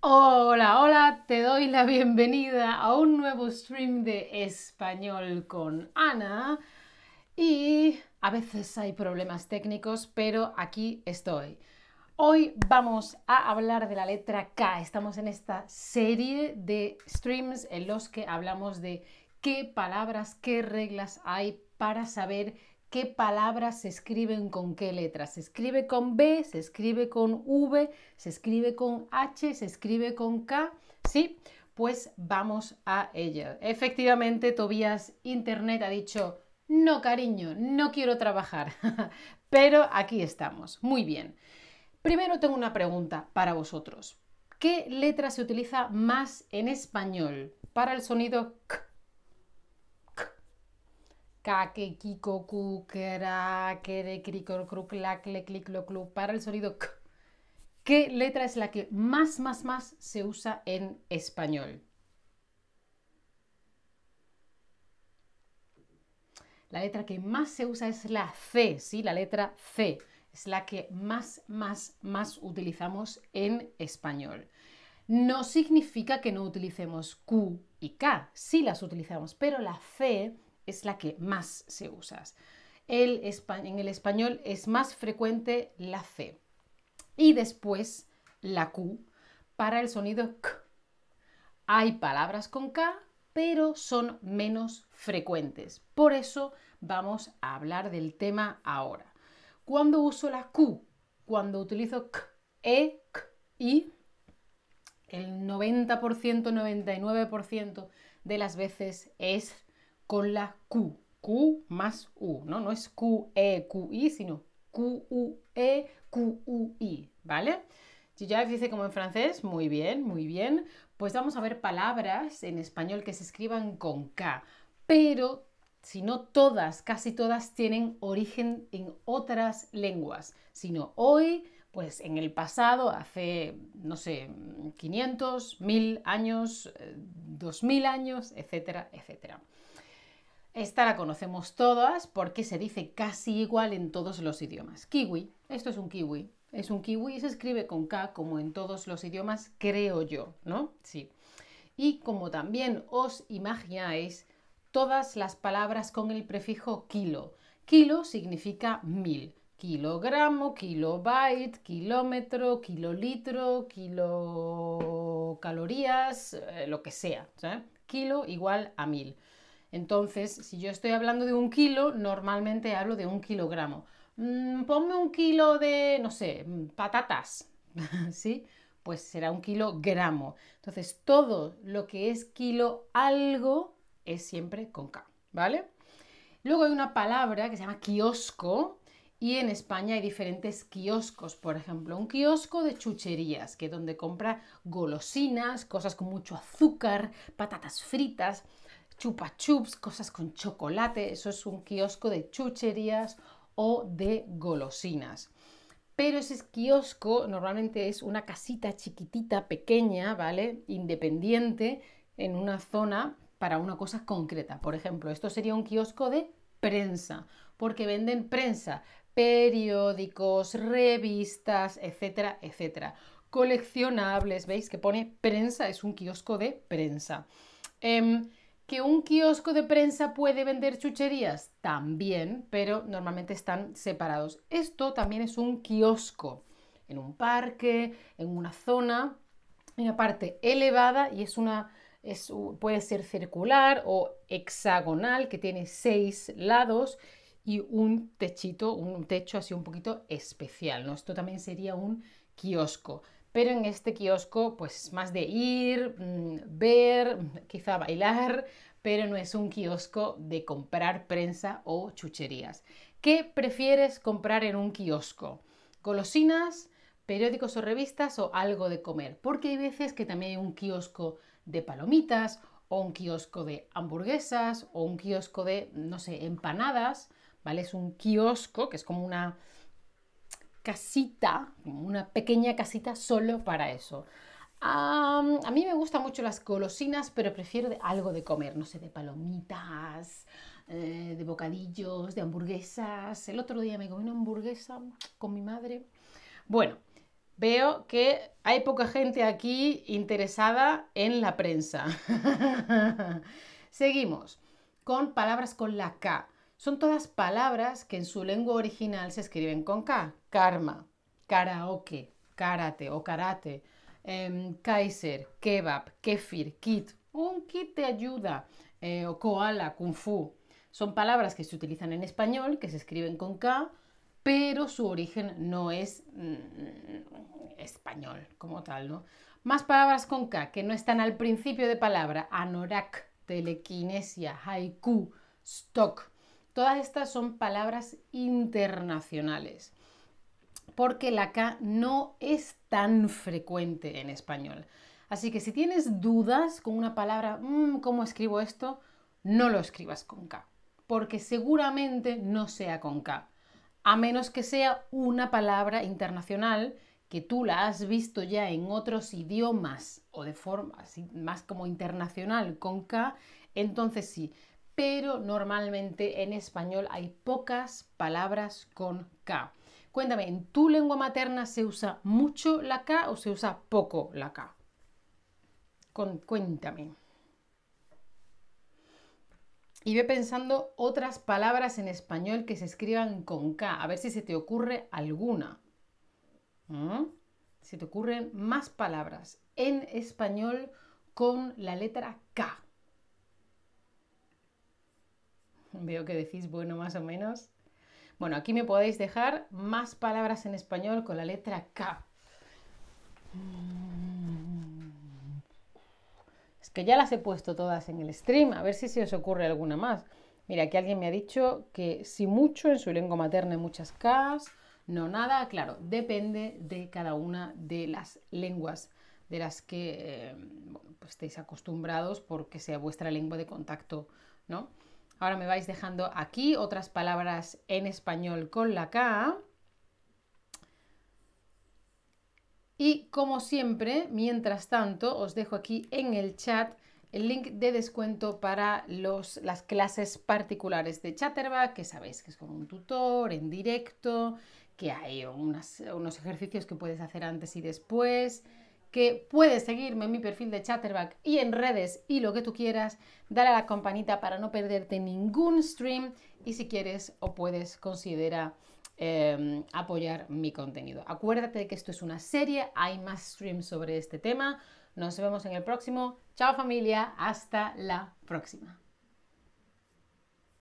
Hola, hola, te doy la bienvenida a un nuevo stream de español con Ana. Y a veces hay problemas técnicos, pero aquí estoy. Hoy vamos a hablar de la letra K. Estamos en esta serie de streams en los que hablamos de qué palabras, qué reglas hay para saber qué palabras se escriben con qué letras. Se escribe con B, se escribe con V, se escribe con H, se escribe con K. ¿Sí? Pues vamos a ello. Efectivamente, Tobías Internet ha dicho, no cariño, no quiero trabajar. Pero aquí estamos. Muy bien. Primero tengo una pregunta para vosotros. ¿Qué letra se utiliza más en español para el sonido K? Kake, kiko, para el sonido k. ¿Qué letra es la que más, más, más se usa en español? La letra que más se usa es la C, ¿sí? La letra C es la que más, más, más utilizamos en español. No significa que no utilicemos Q y K, sí las utilizamos, pero la C es la que más se usa. El, en el español es más frecuente la C y después la Q para el sonido K. Hay palabras con K, pero son menos frecuentes. Por eso vamos a hablar del tema ahora. ¿Cuándo uso la Q? Cuando utilizo K, E, K, I. El 90%, 99% de las veces es con la Q. Q más U, ¿no? No es Q, E, Q, I, sino Q, U, E, Q, U, I, ¿vale? Ya dice como en francés, muy bien, muy bien. Pues vamos a ver palabras en español que se escriban con K, pero si no todas, casi todas tienen origen en otras lenguas, sino hoy, pues en el pasado, hace, no sé, 500, 1000 años, 2000 eh, años, etcétera, etcétera. Esta la conocemos todas porque se dice casi igual en todos los idiomas. Kiwi, esto es un kiwi. Es un kiwi y se escribe con K como en todos los idiomas, creo yo, ¿no? Sí. Y como también os imagináis, todas las palabras con el prefijo kilo. Kilo significa mil. Kilogramo, kilobyte, kilómetro, kilolitro, kilocalorías, eh, lo que sea. Kilo igual a mil. Entonces, si yo estoy hablando de un kilo, normalmente hablo de un kilogramo. Mm, ponme un kilo de, no sé, mm, patatas, ¿sí? Pues será un kilogramo. Entonces, todo lo que es kilo algo es siempre con K, ¿vale? Luego hay una palabra que se llama kiosco, y en España hay diferentes kioscos, por ejemplo, un kiosco de chucherías, que es donde compra golosinas, cosas con mucho azúcar, patatas fritas chupa chups, cosas con chocolate, eso es un kiosco de chucherías o de golosinas. Pero ese kiosco normalmente es una casita chiquitita, pequeña, ¿vale? Independiente en una zona para una cosa concreta. Por ejemplo, esto sería un kiosco de prensa, porque venden prensa, periódicos, revistas, etcétera, etcétera. Coleccionables, ¿veis que pone prensa? Es un kiosco de prensa. Em, ¿Que un kiosco de prensa puede vender chucherías? También, pero normalmente están separados. Esto también es un kiosco en un parque, en una zona, en una parte elevada y es una, es, puede ser circular o hexagonal, que tiene seis lados y un techito, un techo así un poquito especial. ¿no? Esto también sería un kiosco pero en este kiosco pues es más de ir, mm, ver, quizá bailar, pero no es un kiosco de comprar prensa o chucherías. ¿Qué prefieres comprar en un kiosco? ¿Golosinas, periódicos o revistas o algo de comer? Porque hay veces que también hay un kiosco de palomitas o un kiosco de hamburguesas o un kiosco de, no sé, empanadas, ¿vale? Es un kiosco que es como una casita, una pequeña casita solo para eso. a mí me gustan mucho las golosinas, pero prefiero algo de comer, no sé, de palomitas, eh, de bocadillos, de hamburguesas. El otro día me comí una hamburguesa con mi madre. Bueno, Veo que hay poca gente aquí interesada en la prensa. Seguimos con palabras con la K. Son todas palabras que en su lengua original se escriben con K. Karma, karaoke, karate o karate, em, kaiser, kebab, kefir, kit, un kit de ayuda, eh, o koala, kung fu. Son palabras que se utilizan en español, que se escriben con K, pero su origen no es mm, español como tal, ¿no? Más palabras con K que no están al principio de palabra, anorak, telequinesia, haiku, stock. Todas estas son palabras internacionales, porque la K no es tan frecuente en español. Así que si tienes dudas con una palabra, mm, ¿cómo escribo esto? No lo escribas con K, porque seguramente no sea con K a menos que sea una palabra internacional que tú la has visto ya en otros idiomas o de forma más como internacional con K, entonces sí. Pero normalmente en español hay pocas palabras con K. Cuéntame, ¿en tu lengua materna se usa mucho la K o se usa poco la K? cuéntame y ve pensando otras palabras en español que se escriban con K, a ver si se te ocurre alguna. ¿Mm? Si te ocurren más palabras en español con la letra K. Veo que decís, bueno, más o menos. Bueno, aquí me podéis dejar más palabras en español con la letra K que ya las he puesto todas en el stream, a ver si se os ocurre alguna más. Mira, aquí alguien me ha dicho que si mucho en su lengua materna hay muchas Ks, no nada, claro, depende de cada una de las lenguas de las que eh, pues estéis acostumbrados porque sea vuestra lengua de contacto, ¿no? Ahora me vais dejando aquí otras palabras en español con la K. Y como siempre, mientras tanto, os dejo aquí en el chat el link de descuento para los, las clases particulares de Chatterback, que sabéis que es como un tutor en directo, que hay unos ejercicios que puedes hacer antes y después, que puedes seguirme en mi perfil de Chatterback y en redes y lo que tú quieras, dale a la campanita para no perderte ningún stream y si quieres o puedes considera Em, apoyar mi contenido. Acuérdate de que esto es una serie, hay más streams sobre este tema. Nos vemos en el próximo. Chao familia, hasta la próxima.